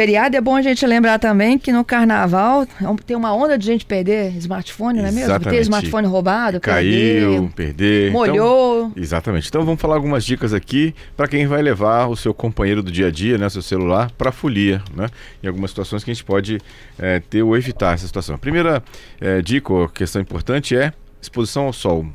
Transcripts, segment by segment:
Feriado é bom a gente lembrar também que no carnaval tem uma onda de gente perder smartphone, não é mesmo? Ter smartphone roubado, Caiu, perder. molhou. Então, exatamente. Então vamos falar algumas dicas aqui para quem vai levar o seu companheiro do dia a dia, né, seu celular, para folia, né? Em algumas situações que a gente pode é, ter ou evitar essa situação. A primeira é, dica ou questão importante é exposição ao sol.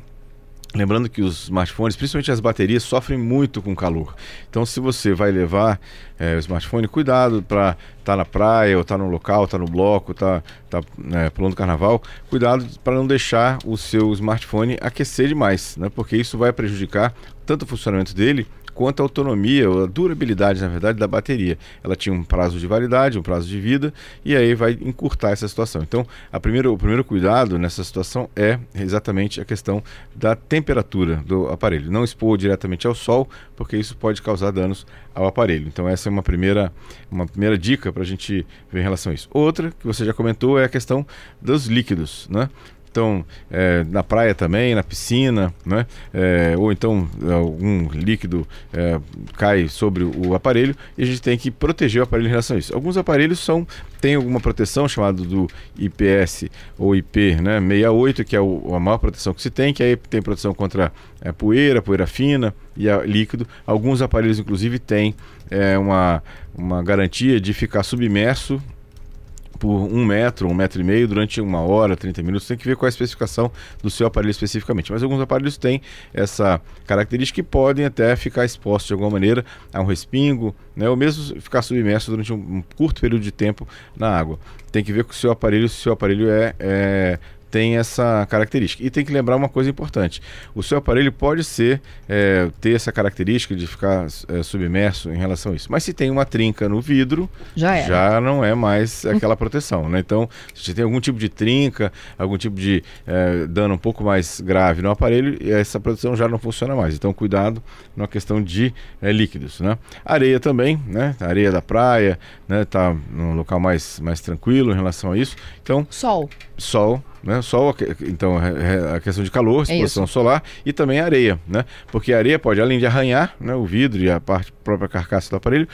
Lembrando que os smartphones, principalmente as baterias, sofrem muito com calor. Então, se você vai levar é, o smartphone, cuidado para estar tá na praia, ou estar tá no local, estar tá no bloco, estar tá, tá, é, pulando carnaval, cuidado para não deixar o seu smartphone aquecer demais, né? porque isso vai prejudicar tanto o funcionamento dele quanto à autonomia, ou a durabilidade, na verdade, da bateria. Ela tinha um prazo de validade, um prazo de vida, e aí vai encurtar essa situação. Então, a primeiro, o primeiro cuidado nessa situação é exatamente a questão da temperatura do aparelho. Não expor diretamente ao sol, porque isso pode causar danos ao aparelho. Então, essa é uma primeira, uma primeira dica para a gente ver em relação a isso. Outra, que você já comentou, é a questão dos líquidos. Né? Então é, na praia também, na piscina, né? É, ou então algum líquido é, cai sobre o aparelho e a gente tem que proteger o aparelho em relação a isso. Alguns aparelhos são têm alguma proteção chamada do IPS ou IP né, 68, que é o, a maior proteção que se tem, que aí tem proteção contra é, poeira, poeira fina e a, líquido. Alguns aparelhos, inclusive, têm é, uma, uma garantia de ficar submerso por um metro, um metro e meio durante uma hora, 30 minutos. Tem que ver qual é a especificação do seu aparelho especificamente. Mas alguns aparelhos têm essa característica e podem até ficar expostos de alguma maneira a um respingo, né, ou mesmo ficar submerso durante um, curto período de tempo na água. Tem que ver com o seu aparelho, se o seu aparelho é, é tem essa característica. E tem que lembrar uma coisa importante: o seu aparelho pode ser é, ter essa característica de ficar é, submerso em relação a isso. Mas se tem uma trinca no vidro, já, já não é mais aquela proteção. Né? Então, se tem algum tipo de trinca, algum tipo de é, dano um pouco mais grave no aparelho, essa proteção já não funciona mais. Então, cuidado na questão de é, líquidos. Né? Areia também, né? areia da praia, né? tá num local mais, mais tranquilo em relação a isso. Então, sol. Sol né? Sol, então a questão de calor, é exposição é solar e também areia, né? Porque a areia pode, além de arranhar né, o vidro e a parte própria carcaça do aparelho,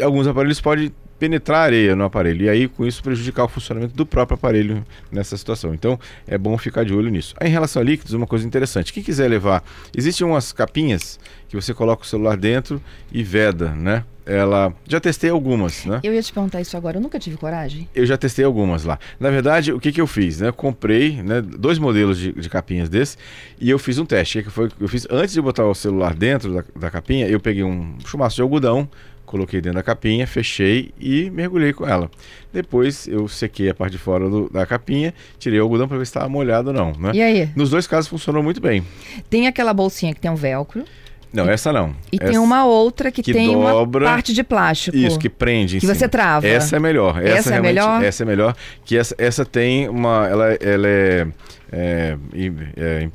alguns aparelhos podem penetrar areia no aparelho e aí com isso prejudicar o funcionamento do próprio aparelho nessa situação. Então é bom ficar de olho nisso. Aí, em relação a líquidos, uma coisa interessante: quem quiser levar, existem umas capinhas que você coloca o celular dentro e veda, né? Ela já testei algumas, né? Eu ia te perguntar isso agora. Eu nunca tive coragem. Eu já testei algumas lá. Na verdade, o que, que eu fiz, né? comprei, né, dois modelos de, de capinhas desse e eu fiz um teste. O que foi eu fiz antes de botar o celular dentro da, da capinha? Eu peguei um chumaço de algodão coloquei dentro da capinha, fechei e mergulhei com ela. Depois eu sequei a parte de fora do, da capinha, tirei o algodão para ver se estava molhado ou não. Né? E aí? Nos dois casos funcionou muito bem. Tem aquela bolsinha que tem um velcro. Não, essa não. E essa tem uma outra que, que tem dobra, uma parte de plástico. Isso, que prende. que cima. você trava. Essa é melhor. Essa, essa é melhor? Essa é melhor. Que essa, essa tem uma. Ela, ela é é, é,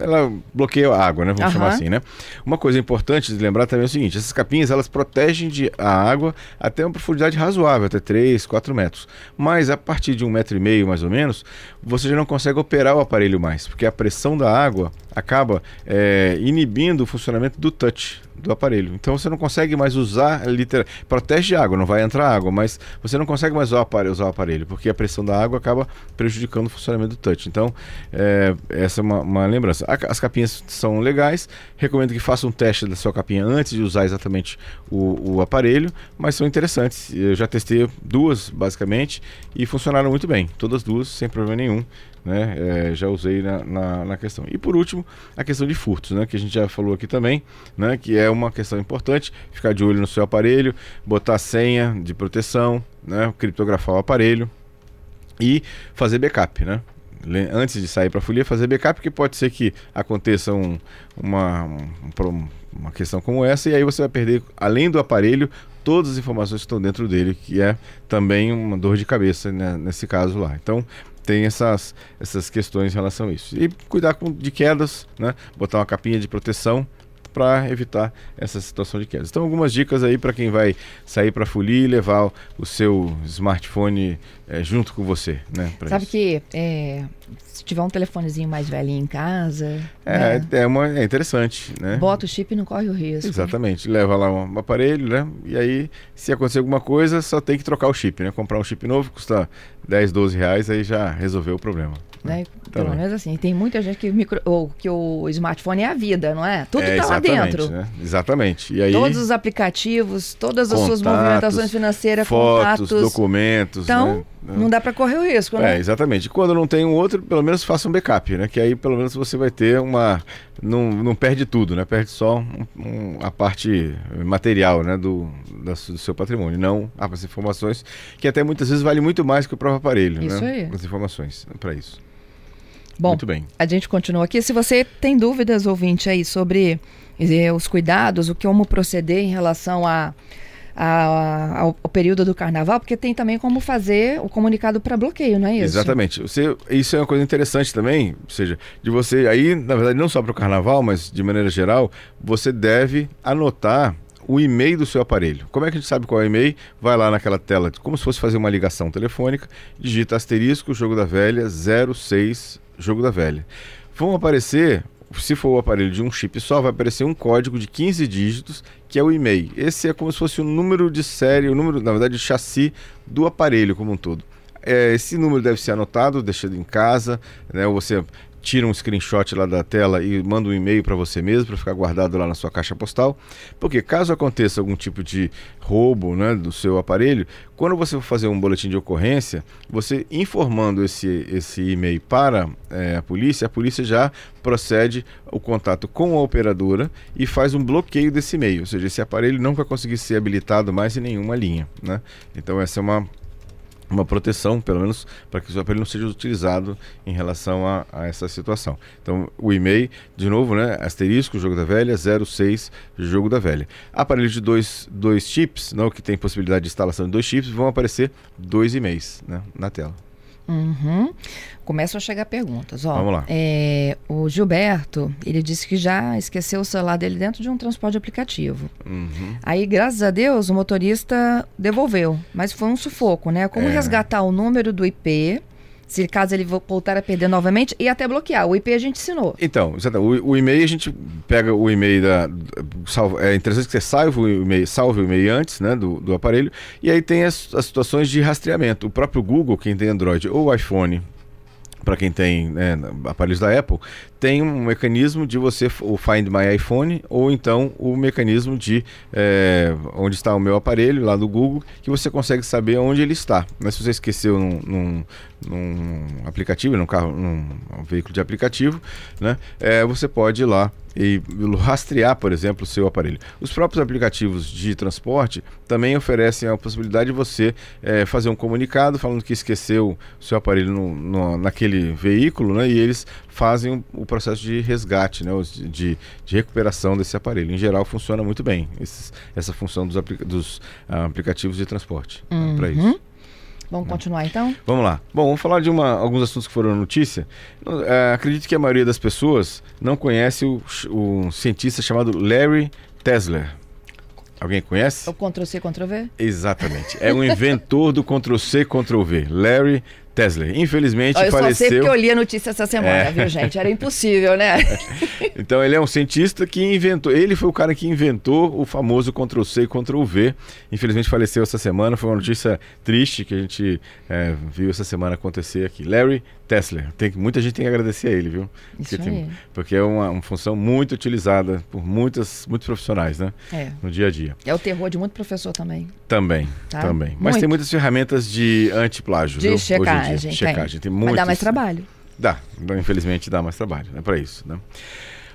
ela bloqueia a água, né? Vamos uhum. chamar assim, né? Uma coisa importante de lembrar também é o seguinte: essas capinhas elas protegem de, a água até uma profundidade razoável, até 3, 4 metros. Mas a partir de um metro e meio, mais ou menos, você já não consegue operar o aparelho mais, porque a pressão da água acaba é, inibindo o funcionamento do touch do aparelho. Então você não consegue mais usar literal protege a água, não vai entrar água, mas você não consegue mais usar o aparelho, usar o aparelho porque a pressão da água acaba prejudicando o funcionamento do touch. Então é, essa é uma, uma lembrança. As capinhas são legais. Recomendo que faça um teste da sua capinha antes de usar exatamente o, o aparelho, mas são interessantes. Eu já testei duas basicamente e funcionaram muito bem, todas duas sem problema nenhum né? É, já usei na, na, na, questão. E por último, a questão de furtos, né? Que a gente já falou aqui também, né? Que é uma questão importante, ficar de olho no seu aparelho, botar senha de proteção, né? Criptografar o aparelho e fazer backup, né? Antes de sair para a folia, fazer backup, porque pode ser que aconteça um, uma, um, uma questão como essa, e aí você vai perder, além do aparelho, todas as informações que estão dentro dele, que é também uma dor de cabeça né, nesse caso lá. Então, tem essas, essas questões em relação a isso. E cuidar com, de quedas, né? botar uma capinha de proteção para evitar essa situação de quedas. Então, algumas dicas aí para quem vai sair para folia e levar o seu smartphone é, junto com você, né? Sabe isso. que é, se tiver um telefonezinho mais velhinho em casa. É, né? é, uma, é interessante, né? Bota o chip e não corre o risco. Exatamente. Leva lá um aparelho, né? E aí, se acontecer alguma coisa, só tem que trocar o chip, né? Comprar um chip novo custa 10, 12 reais, aí já resolveu o problema. Né? Pelo menos assim. Tem muita gente que o, micro, ou, que o smartphone é a vida, não é? Tudo está é, lá dentro. Né? Exatamente. E aí, Todos os aplicativos, todas as contatos, suas movimentações financeiras, fotos, contatos. documentos. Então, né? não dá para correr o risco, né? É, exatamente. Quando não tem um outro, pelo menos faça um backup, né? Que aí pelo menos você vai ter uma. Não, não perde tudo, né? Perde só um, um, a parte material né? do, da, do seu patrimônio, não as informações, que até muitas vezes vale muito mais que o próprio aparelho. Isso né? aí. As informações para isso. Bom, Muito bem. a gente continua aqui. Se você tem dúvidas, ouvinte, aí sobre os cuidados, o que como proceder em relação a, a, ao, ao, período do carnaval, porque tem também como fazer o comunicado para bloqueio, não é isso? Exatamente. Você, isso é uma coisa interessante também, ou seja, de você aí, na verdade, não só para o carnaval, mas de maneira geral, você deve anotar o e-mail do seu aparelho. Como é que a gente sabe qual é o e-mail? Vai lá naquela tela, como se fosse fazer uma ligação telefônica, digita asterisco, jogo da velha, 06 jogo da velha. Vão aparecer, se for o aparelho de um chip só, vai aparecer um código de 15 dígitos, que é o e-mail. Esse é como se fosse o número de série, o número, na verdade, de chassi do aparelho como um todo. É, esse número deve ser anotado, deixado em casa, né? Ou você tira um screenshot lá da tela e manda um e-mail para você mesmo para ficar guardado lá na sua caixa postal, porque caso aconteça algum tipo de roubo, né, do seu aparelho, quando você for fazer um boletim de ocorrência, você informando esse esse e-mail para é, a polícia, a polícia já procede o contato com a operadora e faz um bloqueio desse e-mail, ou seja, esse aparelho não vai conseguir ser habilitado mais em nenhuma linha, né? Então essa é uma uma proteção, pelo menos, para que o seu aparelho não seja utilizado em relação a, a, essa situação. Então, o e-mail, de novo, né? Asterisco, jogo da velha, 06, jogo da velha. Aparelhos de dois, dois chips, não, que tem possibilidade de instalação de dois chips, vão aparecer dois e-mails né, na tela. Uhum. Começam a chegar perguntas. Ó, Vamos lá. É, o Gilberto, ele disse que já esqueceu o celular dele dentro de um transporte aplicativo. Uhum. Aí, graças a Deus, o motorista devolveu. Mas foi um sufoco, né? Como É. resgatar o número do IP, se caso ele vo- voltar a perder novamente, e até bloquear. O IP a gente ensinou. Então, o, o e-mail a gente pega o e-mail da. salva- é interessante que você salve o e-mail, salve o e-mail antes né, do, do aparelho. E aí tem as, as situações de rastreamento. O próprio Google, quem tem Android ou iPhone, para quem tem né, aparelhos da Apple, tem um mecanismo de você, o Find My iPhone, ou então o mecanismo de é, onde está o meu aparelho, lá do Google, que você consegue saber onde ele está. Mas se você esqueceu num, num, num aplicativo, num carro, num veículo de aplicativo, né, é, você pode ir lá e rastrear, por exemplo, o seu aparelho. Os próprios aplicativos de transporte também oferecem a possibilidade de você é, fazer um comunicado falando que esqueceu o seu aparelho no, no, naquele veículo, né, e eles fazem o, processo de resgate, né, de, de recuperação desse aparelho. Em geral, funciona muito bem esses- essa função dos, aplica- dos, ah, aplicativos de transporte para Uhum. isso. Vamos continuar então? Vamos lá. Bom, vamos falar de uma- alguns assuntos que foram notícia. No- eh, acredito que a maioria das pessoas não conhece o, o cientista chamado Larry Tesler. Alguém conhece? O Ctrl-C, Ctrl-V? Exatamente. É um inventor do Ctrl-C, Ctrl-V. Larry Tesler. Infelizmente Ó, eu só sei faleceu. porque eu li a notícia essa semana, É. viu, gente? Era impossível, né? Então ele é um cientista que inventou, ele foi o cara que inventou o famoso Ctrl C e Ctrl V. Infelizmente faleceu essa semana, foi uma notícia triste que a gente é, viu essa semana acontecer aqui. Larry Tesler, tem, muita gente tem que agradecer a ele, viu? Isso Porque, tem- porque é uma, uma função muito utilizada por muitas, muitos profissionais, né? É. No dia a dia. É o terror de muito professor também. Também, Tá. também. Mas Muito. tem muitas ferramentas de antiplágio, De viu? Hoje em dia. checagem. tem. Checagem, tem Mas muitas. dá mais trabalho. Dá, dá, infelizmente dá mais trabalho, é para isso, né?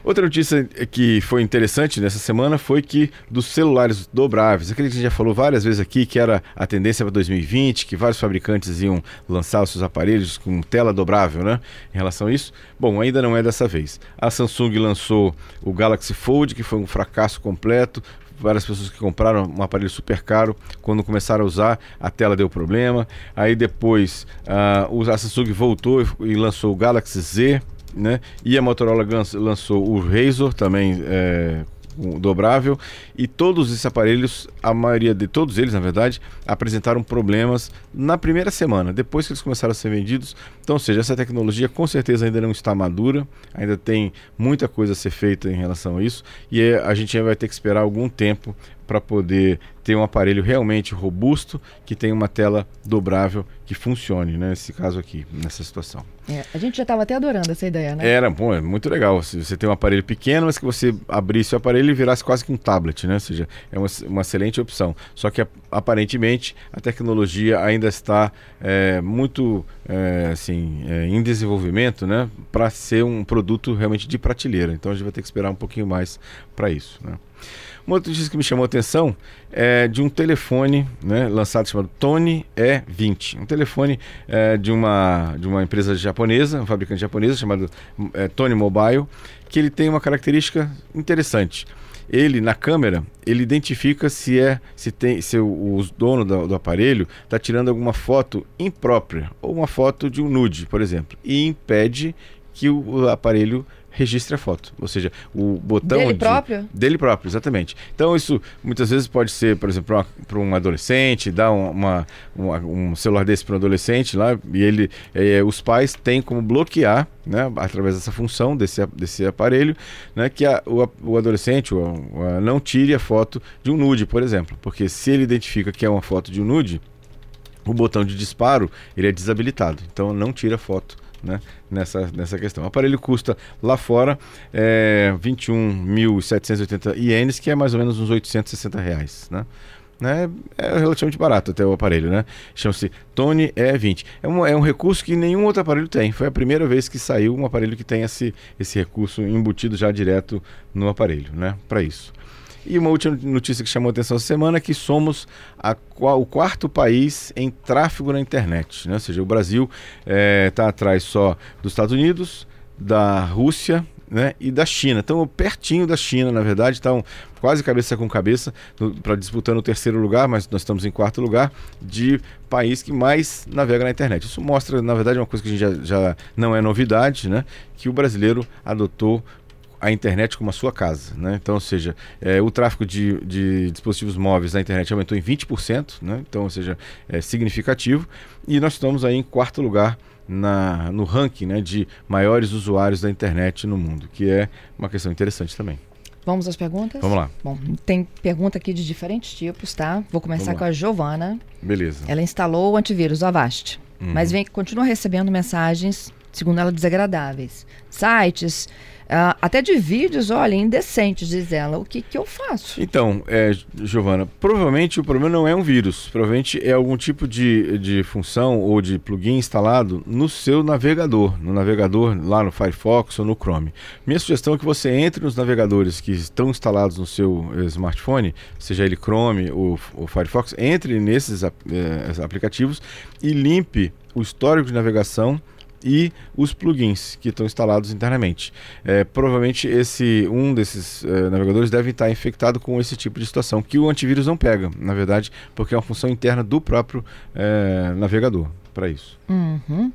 Outra notícia que foi interessante nessa semana foi que dos celulares dobráveis, aquele que a gente já falou várias vezes aqui, que era a tendência para 2020, que vários fabricantes iam lançar os seus aparelhos com tela dobrável, né? Em relação a isso. Bom, ainda não é dessa vez. A Samsung lançou o Galaxy Fold, que foi um fracasso completo. Várias pessoas que compraram um aparelho super caro, quando começaram a usar, a tela deu problema. Aí depois ah, o- a Samsung voltou e, lançou o Galaxy Z, né? E a Motorola lançou o Razor também é, dobrável e todos esses aparelhos, a maioria de todos eles, na verdade, apresentaram problemas na primeira semana, depois que eles começaram a ser vendidos. Então, ou seja, essa tecnologia com certeza ainda não está madura, ainda tem muita coisa a ser feita em relação a isso e é, a gente vai ter que esperar algum tempo para poder ter um aparelho realmente robusto que tenha uma tela dobrável que funcione, né? Nesse caso aqui, nessa situação. É, a gente já estava até adorando essa ideia, né? Era, bom, é muito legal. Se você tem um aparelho pequeno, mas que você abrisse o aparelho e virasse quase que um tablet, né? Ou seja, é uma, uma excelente opção. Só que aparentemente a tecnologia ainda está é, muito é, assim, é, em desenvolvimento, né? Para ser um produto realmente de prateleira. Então a gente vai ter que esperar um pouquinho mais para isso, né? Uma notícia que me chamou a atenção é de um telefone né, lançado chamado Tony E20. Um telefone é, de, uma, de uma empresa japonesa, um fabricante japonesa chamado é, Tony Mobile, que ele tem uma característica interessante. Ele, na câmera, ele identifica se é se tem se o, o dono do, do aparelho está tirando alguma foto imprópria ou uma foto de um nude, por exemplo, e impede que o aparelho registre a foto. Ou seja, o botão. Dele de, próprio? Dele próprio, exatamente. Então, isso muitas vezes pode ser, por exemplo, para um adolescente, dar uma, uma, um celular desse para um adolescente lá, e ele, é, os pais têm como bloquear, né, através dessa função desse, desse aparelho, né, que a, o, o adolescente o, a, não tire a foto de um nude, por exemplo. Porque se ele identifica que é uma foto de um nude, o botão de disparo ele é desabilitado. Então, não tira foto né, nessa, nessa questão. O aparelho custa lá fora é, 21.780 ienes, que é mais ou menos uns 860 reais. Né? Né? É relativamente barato até o aparelho, né? Chama-se Tony E20. É um, é um recurso que nenhum outro aparelho tem. Foi a primeira vez que saiu um aparelho que tem esse, esse recurso embutido já direto no aparelho, né? Para isso. E uma última notícia que chamou a atenção essa semana é que somos a, o quarto país em tráfego na internet. Né? Ou seja, o Brasil está eh, é, atrás só dos Estados Unidos, da Rússia né, e da China. Estão pertinho da China, na verdade, estão quase cabeça com cabeça para disputando o terceiro lugar, mas nós estamos em quarto lugar de país que mais navega na internet. Isso mostra, na verdade, uma coisa que já, já não é novidade, né, que o brasileiro adotou a internet como a sua casa. Né? Então, ou seja, é, o tráfego de, de, dispositivos móveis na internet aumentou em 20%, né? então, ou seja, é significativo. E nós estamos aí em quarto lugar na, no ranking né, de maiores usuários da internet no mundo, que é uma questão interessante também. Vamos às perguntas? Vamos lá. Bom, tem pergunta aqui de diferentes tipos, tá? Vou começar com a Giovana. Beleza. Ela instalou o antivírus, o Avast. Uhum. Mas vem, continua recebendo mensagens, segundo ela, desagradáveis. Sites Uh, até de vídeos, olha, indecentes, diz ela. O que, que eu faço? Então, é, Giovana, provavelmente o problema não é um vírus. Provavelmente é algum tipo de, de função ou de plugin instalado no seu navegador. No navegador lá no Firefox ou no Chrome. Minha sugestão é que você entre nos navegadores que estão instalados no seu eh, smartphone, seja ele Chrome ou, ou Firefox, entre nesses eh, aplicativos e limpe o histórico de navegação e os plugins que estão instalados internamente. É, provavelmente esse um desses é, navegadores deve estar infectado com esse tipo de situação que o antivírus não pega, na verdade, porque é uma função interna do próprio é, navegador para isso. Uhum.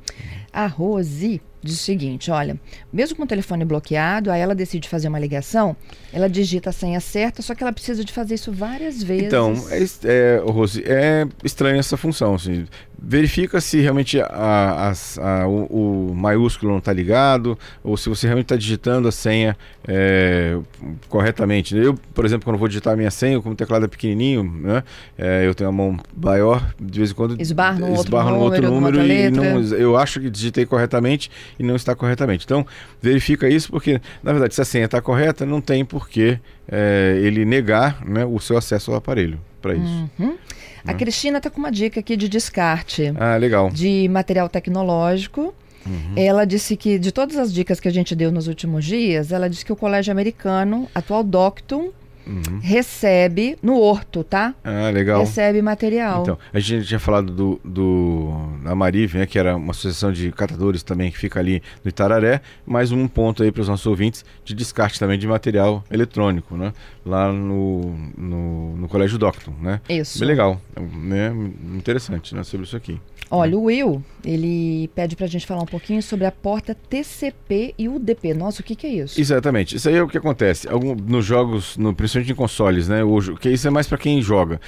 A Rose diz o seguinte: olha, mesmo com o telefone bloqueado, aí ela decide fazer uma ligação, ela digita a senha certa, só que ela precisa de fazer isso várias vezes. Então, é, é, Rose, é estranha essa função. Assim, verifica se realmente a, a, a, o, o, maiúsculo não está ligado ou se você realmente está digitando a senha é, corretamente. Eu, por exemplo, quando vou digitar a minha senha, como o teclado é pequenininho, né, é, eu tenho a mão maior, de vez em quando esbarro no esbarro outro no número, outro número e não, eu acho que digitei corretamente e não está corretamente. Então, verifica isso porque, na verdade, se a senha está correta, não tem por que é, ele negar né, o seu acesso ao aparelho para isso. Uhum. A né? Cristina está com uma dica aqui de descarte. Ah, legal. De material tecnológico. Uhum. Ela disse que, de todas as dicas que a gente deu nos últimos dias, ela disse que o Colégio Americano, atual Doctum, Uhum. recebe no horto, tá? Ah, legal. Recebe material. Então, a gente tinha falado do, do da Marive, né, que era uma associação de catadores também que fica ali no Itararé, mais um ponto aí para os nossos ouvintes de descarte também de material eletrônico, né? Lá no, no, no Colégio Docton, né? Isso. Bem legal, né? Interessante, né? Sobre isso aqui. Olha, o Will, ele pede para a gente falar um pouquinho sobre a porta TCP e UDP. Nossa, o que, que é isso? Exatamente. Isso aí é o que acontece. Algum, nos jogos, no, principalmente em consoles, né? Hoje, que isso é mais para quem joga.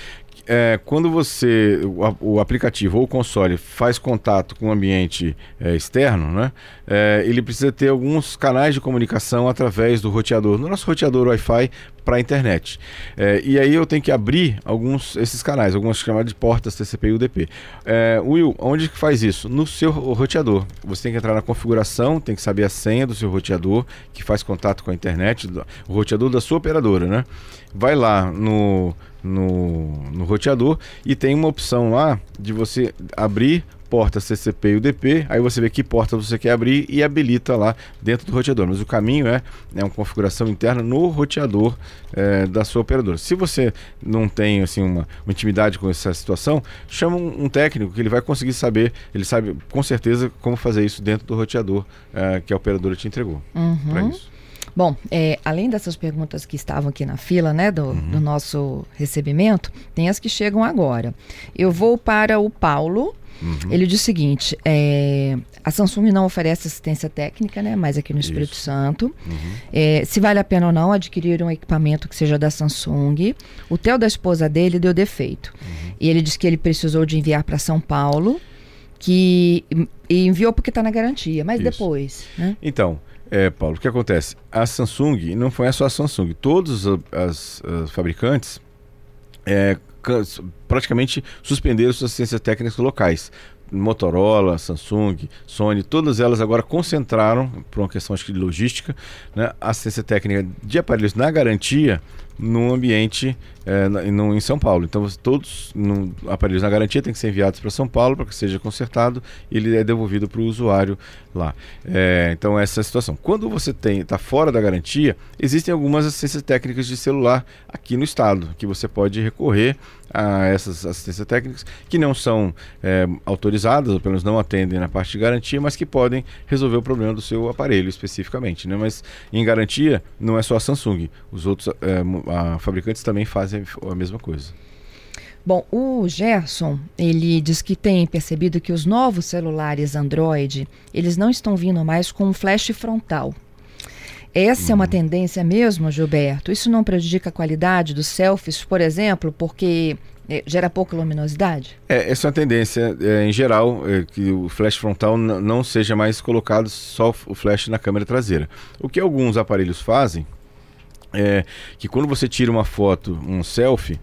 É, quando você, o, o, aplicativo ou o console faz contato com o ambiente é, externo, né, é, ele precisa ter alguns canais de comunicação através do roteador, no nosso roteador Wi-Fi para a internet. É, e aí eu tenho que abrir alguns esses canais, algumas chamadas de portas TCP e UDP. É, Will, onde que faz isso? No seu roteador. Você tem que entrar na configuração, tem que saber a senha do seu roteador que faz contato com a internet, o roteador da sua operadora, né? Vai lá no no, no roteador e tem uma opção lá de você abrir porta CCP e UDP, aí você vê que porta você quer abrir e habilita lá dentro do roteador. Mas o caminho é, é uma configuração interna no roteador é, da sua operadora. Se você não tem assim uma, uma intimidade com essa situação, chama um, um, técnico que ele vai conseguir saber, ele sabe com certeza como fazer isso dentro do roteador é, que a operadora te entregou uhum. para isso. Bom, é, além dessas perguntas que estavam aqui na fila, né, do, uhum. do nosso recebimento, tem as que chegam agora. Eu vou para o Paulo. Uhum. Ele diz o seguinte: é, a Samsung não oferece assistência técnica, né? Mas aqui no Espírito Isso. Santo. Uhum. É, se vale a pena ou não adquirir um equipamento que seja da Samsung. O tel da esposa dele deu defeito. Uhum. E ele disse que ele precisou de enviar para São Paulo, que e enviou porque está na garantia. Mas Isso. depois, né? Então. É, Paulo, o que acontece? A Samsung, não foi só a Samsung, todos as fabricantes é, praticamente suspenderam suas assistências técnicas locais. Motorola, Samsung, Sony, todas elas agora concentraram, por uma questão acho que de logística, né, a assistência técnica de aparelhos na garantia no ambiente é, no, em São Paulo. Então, todos no, aparelhos na garantia têm que ser enviados para São Paulo para que seja consertado e ele é devolvido para o usuário lá. É, então, essa é a situação. Quando você está fora da garantia, existem algumas assistências técnicas de celular aqui no estado que você pode recorrer a essas assistências técnicas que não são é, autorizadas, ou pelo menos não atendem na parte de garantia, mas que podem resolver o problema do seu aparelho especificamente. Né? Mas em garantia, não é só a Samsung, os outros a, fabricantes também fazem a mesma coisa. Bom, o Gerson, ele diz que tem percebido que os novos celulares Android, eles não estão vindo mais com um flash frontal. Essa é uma uhum. tendência mesmo, Gilberto? Isso não prejudica a qualidade dos selfies, por exemplo, porque é, gera pouca luminosidade? É, essa é uma tendência é, em geral, é, que o flash frontal não seja mais colocado só o flash na câmera traseira. O que alguns aparelhos fazem é que quando você tira uma foto, um selfie,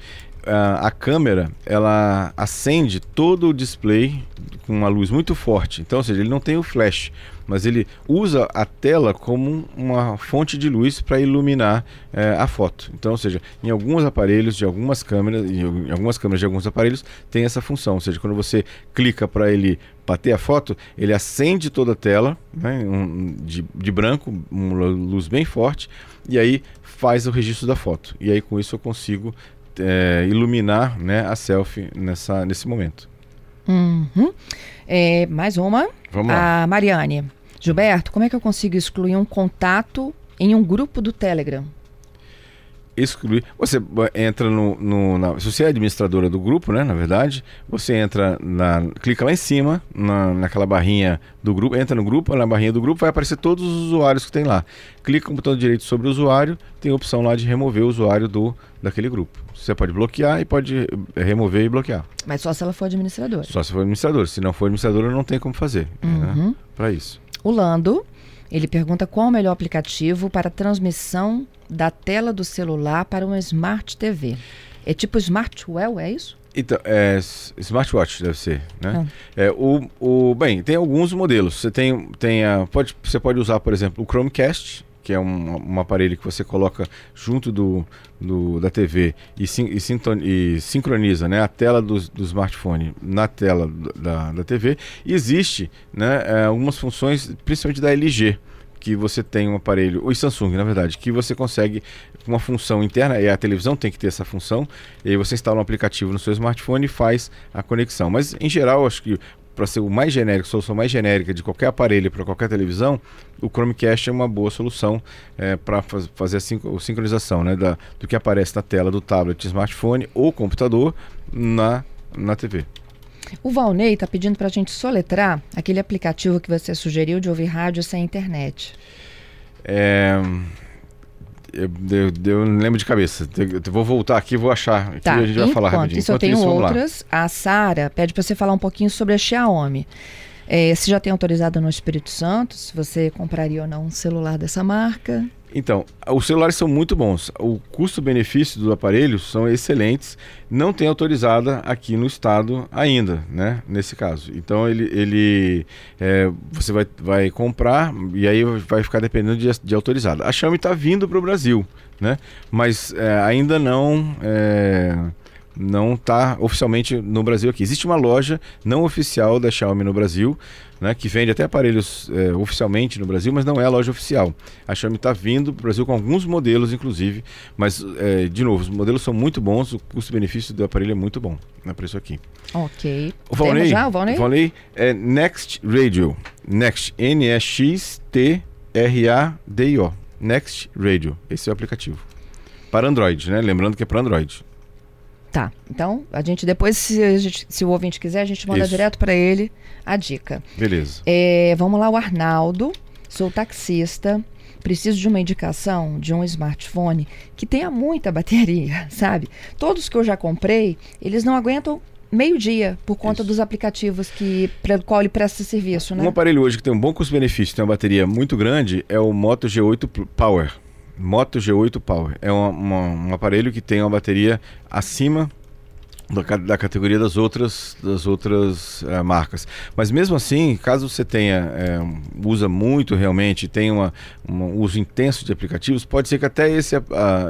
a, a, câmera ela acende todo o display com uma luz muito forte. Então, ou seja, ele não tem o flash, mas ele usa a tela como uma fonte de luz para iluminar é, a foto. Então, ou seja, em alguns aparelhos de algumas câmeras, em algumas câmeras de alguns aparelhos tem essa função. Ou seja, quando você clica para ele bater a foto, ele acende toda a tela né, um, de, de branco, uma luz bem forte, e aí faz o registro da foto. E aí com isso eu consigo é, iluminar né, a selfie nessa, nesse momento. Uhum. É, mais uma. Vamos lá. A Mariane. Gilberto, como é que eu consigo excluir um contato em um grupo do Telegram? Excluir. Você entra no. no na, se você é administradora do grupo, né? Na verdade, você entra na. clica lá em cima, na, naquela barrinha do grupo, entra no grupo, na barrinha do grupo, vai aparecer todos os usuários que tem lá. Clica com o botão direito sobre o usuário, tem a opção lá de remover o usuário do, daquele grupo. Você pode bloquear e pode eh, remover e bloquear. Mas só se ela for administradora. Só se for administradora. Se não for administradora, não tem como fazer. Né? Uhum. Né? Para isso. O Lando, ele pergunta qual o melhor aplicativo para transmissão da tela do celular para uma Smart TV. É tipo Smartwell, é isso? Então, é, smartwatch deve ser, né? Ah. É, o, o, bem, tem alguns modelos. Você tem, tem a, pode, você pode usar, por exemplo, o Chromecast, que é um, um aparelho que você coloca junto do, do da TV e, sim, e, e, sincroniza né, a tela do, do smartphone na tela da, da TV. Existe né, é, algumas funções, principalmente da LG que você tem um aparelho, ou Samsung na verdade, que você consegue uma função interna, e a televisão tem que ter essa função, e aí você instala um aplicativo no seu smartphone e faz a conexão. Mas em geral, acho que para ser o mais genérico, solução mais genérica de qualquer aparelho para qualquer televisão, o Chromecast é uma boa solução é, para faz, fazer a, sincronização né, da, do que aparece na tela do tablet, smartphone ou computador na, na TV. O Valnei está pedindo para a gente soletrar aquele aplicativo que você sugeriu de ouvir rádio sem internet. É, eu, eu, eu não lembro de cabeça. Eu vou voltar aqui, vou achar. Tá, a gente vai falar rapidinho. Isso Enquanto eu tenho isso, outras. A Sara pede para você falar um pouquinho sobre a Xiaomi. É, se já tem autorizado no Espírito Santo, se você compraria ou não um celular dessa marca. Então, os celulares são muito bons. O custo-benefício do aparelho são excelentes. Não tem autorizada aqui no estado ainda, né? Nesse caso. Então, ele, ele é, você vai, vai comprar e aí vai ficar dependendo de, de autorizada. A Xiaomi está vindo para o Brasil, né? Mas é, ainda não... É, não está oficialmente no Brasil aqui. Existe uma loja não oficial da Xiaomi no Brasil, né, que vende até aparelhos é, oficialmente no Brasil, mas não é a loja oficial. A Xiaomi está vindo para o Brasil com alguns modelos, inclusive, mas, é, de novo, os modelos são muito bons, o custo-benefício do aparelho é muito bom né, para isso aqui. Ok. O Valnei, já, o Valnei? Valnei é Next Radio. Next, N-E-X-T-R-A-D-I-O. Next Radio. Esse é o aplicativo. Para Android, né? Lembrando que é para Android. Tá. Então, a gente depois, se, gente, se o ouvinte quiser, a gente manda Isso. direto para ele a dica. Beleza. É, vamos lá, o Arnaldo. Sou taxista. Preciso de uma indicação de um smartphone que tenha muita bateria, sabe? Todos que eu já comprei, eles não aguentam meio dia por conta Isso. dos aplicativos que para qual ele presta serviço, né? Um aparelho hoje que tem um bom custo-benefício, tem uma bateria muito grande, é o Moto G8 Power. Moto G8 Power. É uma, uma, um aparelho que tem uma bateria acima da, da categoria das outras, das outras uh, marcas. Mas mesmo assim, caso você tenha, é, usa muito realmente, tenha uma, um uso intenso de aplicativos, pode ser que até esse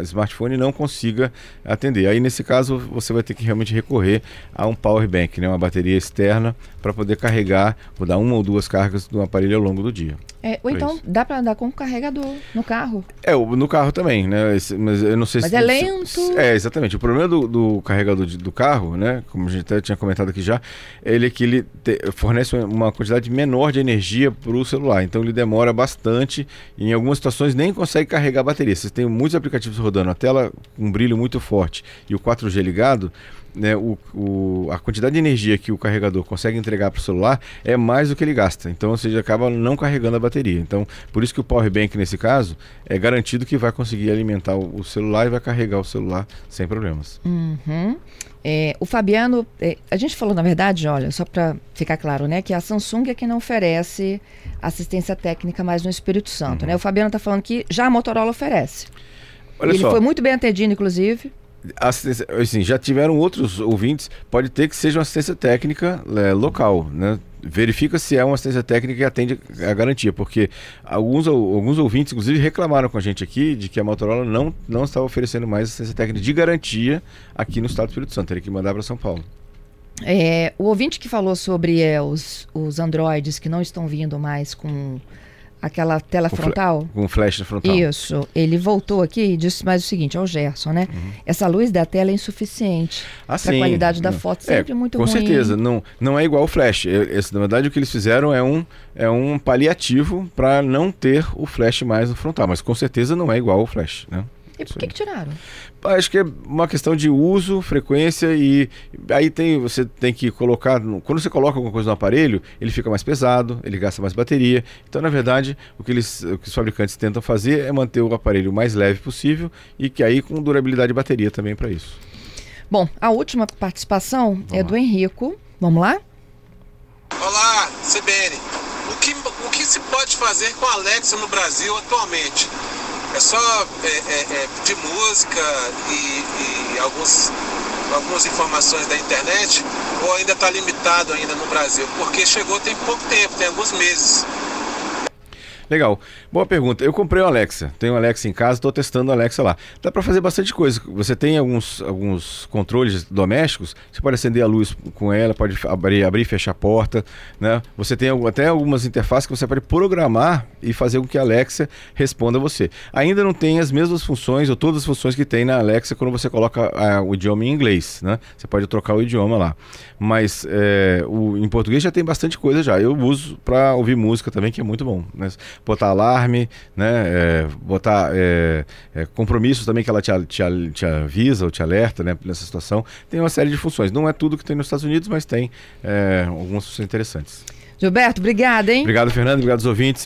smartphone não consiga atender. Aí nesse caso você vai ter que realmente recorrer a um power bank, né, uma bateria externa para poder carregar, ou dar uma ou duas cargas do aparelho ao longo do dia. É, ou então isso. dá para andar com um carregador no carro. É, no carro também, né? Mas eu não sei mas se. Mas é lento. Se, é, exatamente. O problema do, do carregador de, do carro, né? Como a gente até tinha comentado aqui já, ele é que ele te, fornece uma quantidade menor de energia para o celular. Então ele demora bastante. E em algumas situações nem consegue carregar a bateria. Você tem muitos aplicativos rodando, a tela com um brilho muito forte e o 4G ligado né, o, o, a quantidade de energia que o carregador consegue entregar para o celular é mais do que ele gasta. Então, ou seja, acaba não carregando a bateria. Então, por isso que o Power Bank, nesse caso, é garantido que vai conseguir alimentar o, o celular e vai carregar o celular sem problemas. Uhum. É, o Fabiano, é, a gente falou, na verdade, olha, só para ficar claro, né, que a Samsung é quem não oferece assistência técnica mais no Espírito Santo. Uhum. Né? O Fabiano está falando que já a Motorola oferece. Olha Ele só. foi muito bem atendido, inclusive assim, já tiveram outros ouvintes, pode ter que seja uma assistência técnica é, local, né? Verifica se é uma assistência técnica que atende a garantia, porque alguns, alguns ouvintes, inclusive, reclamaram com a gente aqui de que a Motorola não, não estava oferecendo mais assistência técnica de garantia aqui no estado do Espírito Santo, teria que mandar para São Paulo. É, o ouvinte que falou sobre é, os, os Androids que não estão vindo mais com aquela tela com frontal. Com flash frontal. Isso. Ele voltou aqui e disse mais o seguinte, ao Gerson, né? Uhum. Essa luz da tela é insuficiente. Ah, a qualidade da foto é, sempre é, muito com ruim. Com certeza. Não, não é igual o flash. Esse, na verdade, o que eles fizeram é um, é um paliativo para não ter o flash mais no frontal. Mas com certeza não é igual o flash, né? E por que, que tiraram? Acho que é uma questão de uso, frequência e aí tem você tem que colocar quando você coloca alguma coisa no aparelho ele fica mais pesado, ele gasta mais bateria. Então na verdade o que eles, o que os fabricantes tentam fazer é manter o aparelho o mais leve possível e que aí com durabilidade de bateria também para isso. Bom, a última participação Vamos é lá. do Henrico. Vamos lá? Olá, CBN. O que, o que se pode fazer com a Alexa no Brasil atualmente? É só é, é, é, de música e, e alguns, algumas informações da internet ou ainda está limitado ainda no Brasil? Porque chegou tem pouco tempo, tem alguns meses. Legal. Boa pergunta. Eu comprei o Alexa. Tenho o Alexa em casa, estou testando o Alexa lá. Dá para fazer bastante coisa. Você tem alguns, alguns controles domésticos. Você pode acender a luz com ela, pode abrir, abrir e fechar a porta. Né? Você tem até algumas interfaces que você pode programar e fazer com que a Alexa responda a você. Ainda não tem as mesmas funções ou todas as funções que tem na Alexa quando você coloca a, o idioma em inglês. Né? Você pode trocar o idioma lá. Mas é, o, em português já tem bastante coisa já. Eu uso para ouvir música também, que é muito bom. Né? Botar alarme, né? É, botar é, é, compromissos também que ela te, te, te, avisa ou te alerta né, nessa situação. Tem uma série de funções. Não é tudo que tem nos Estados Unidos, mas tem é, algumas funções interessantes. Gilberto, obrigada, hein? Obrigado, Fernando. Obrigado aos ouvintes.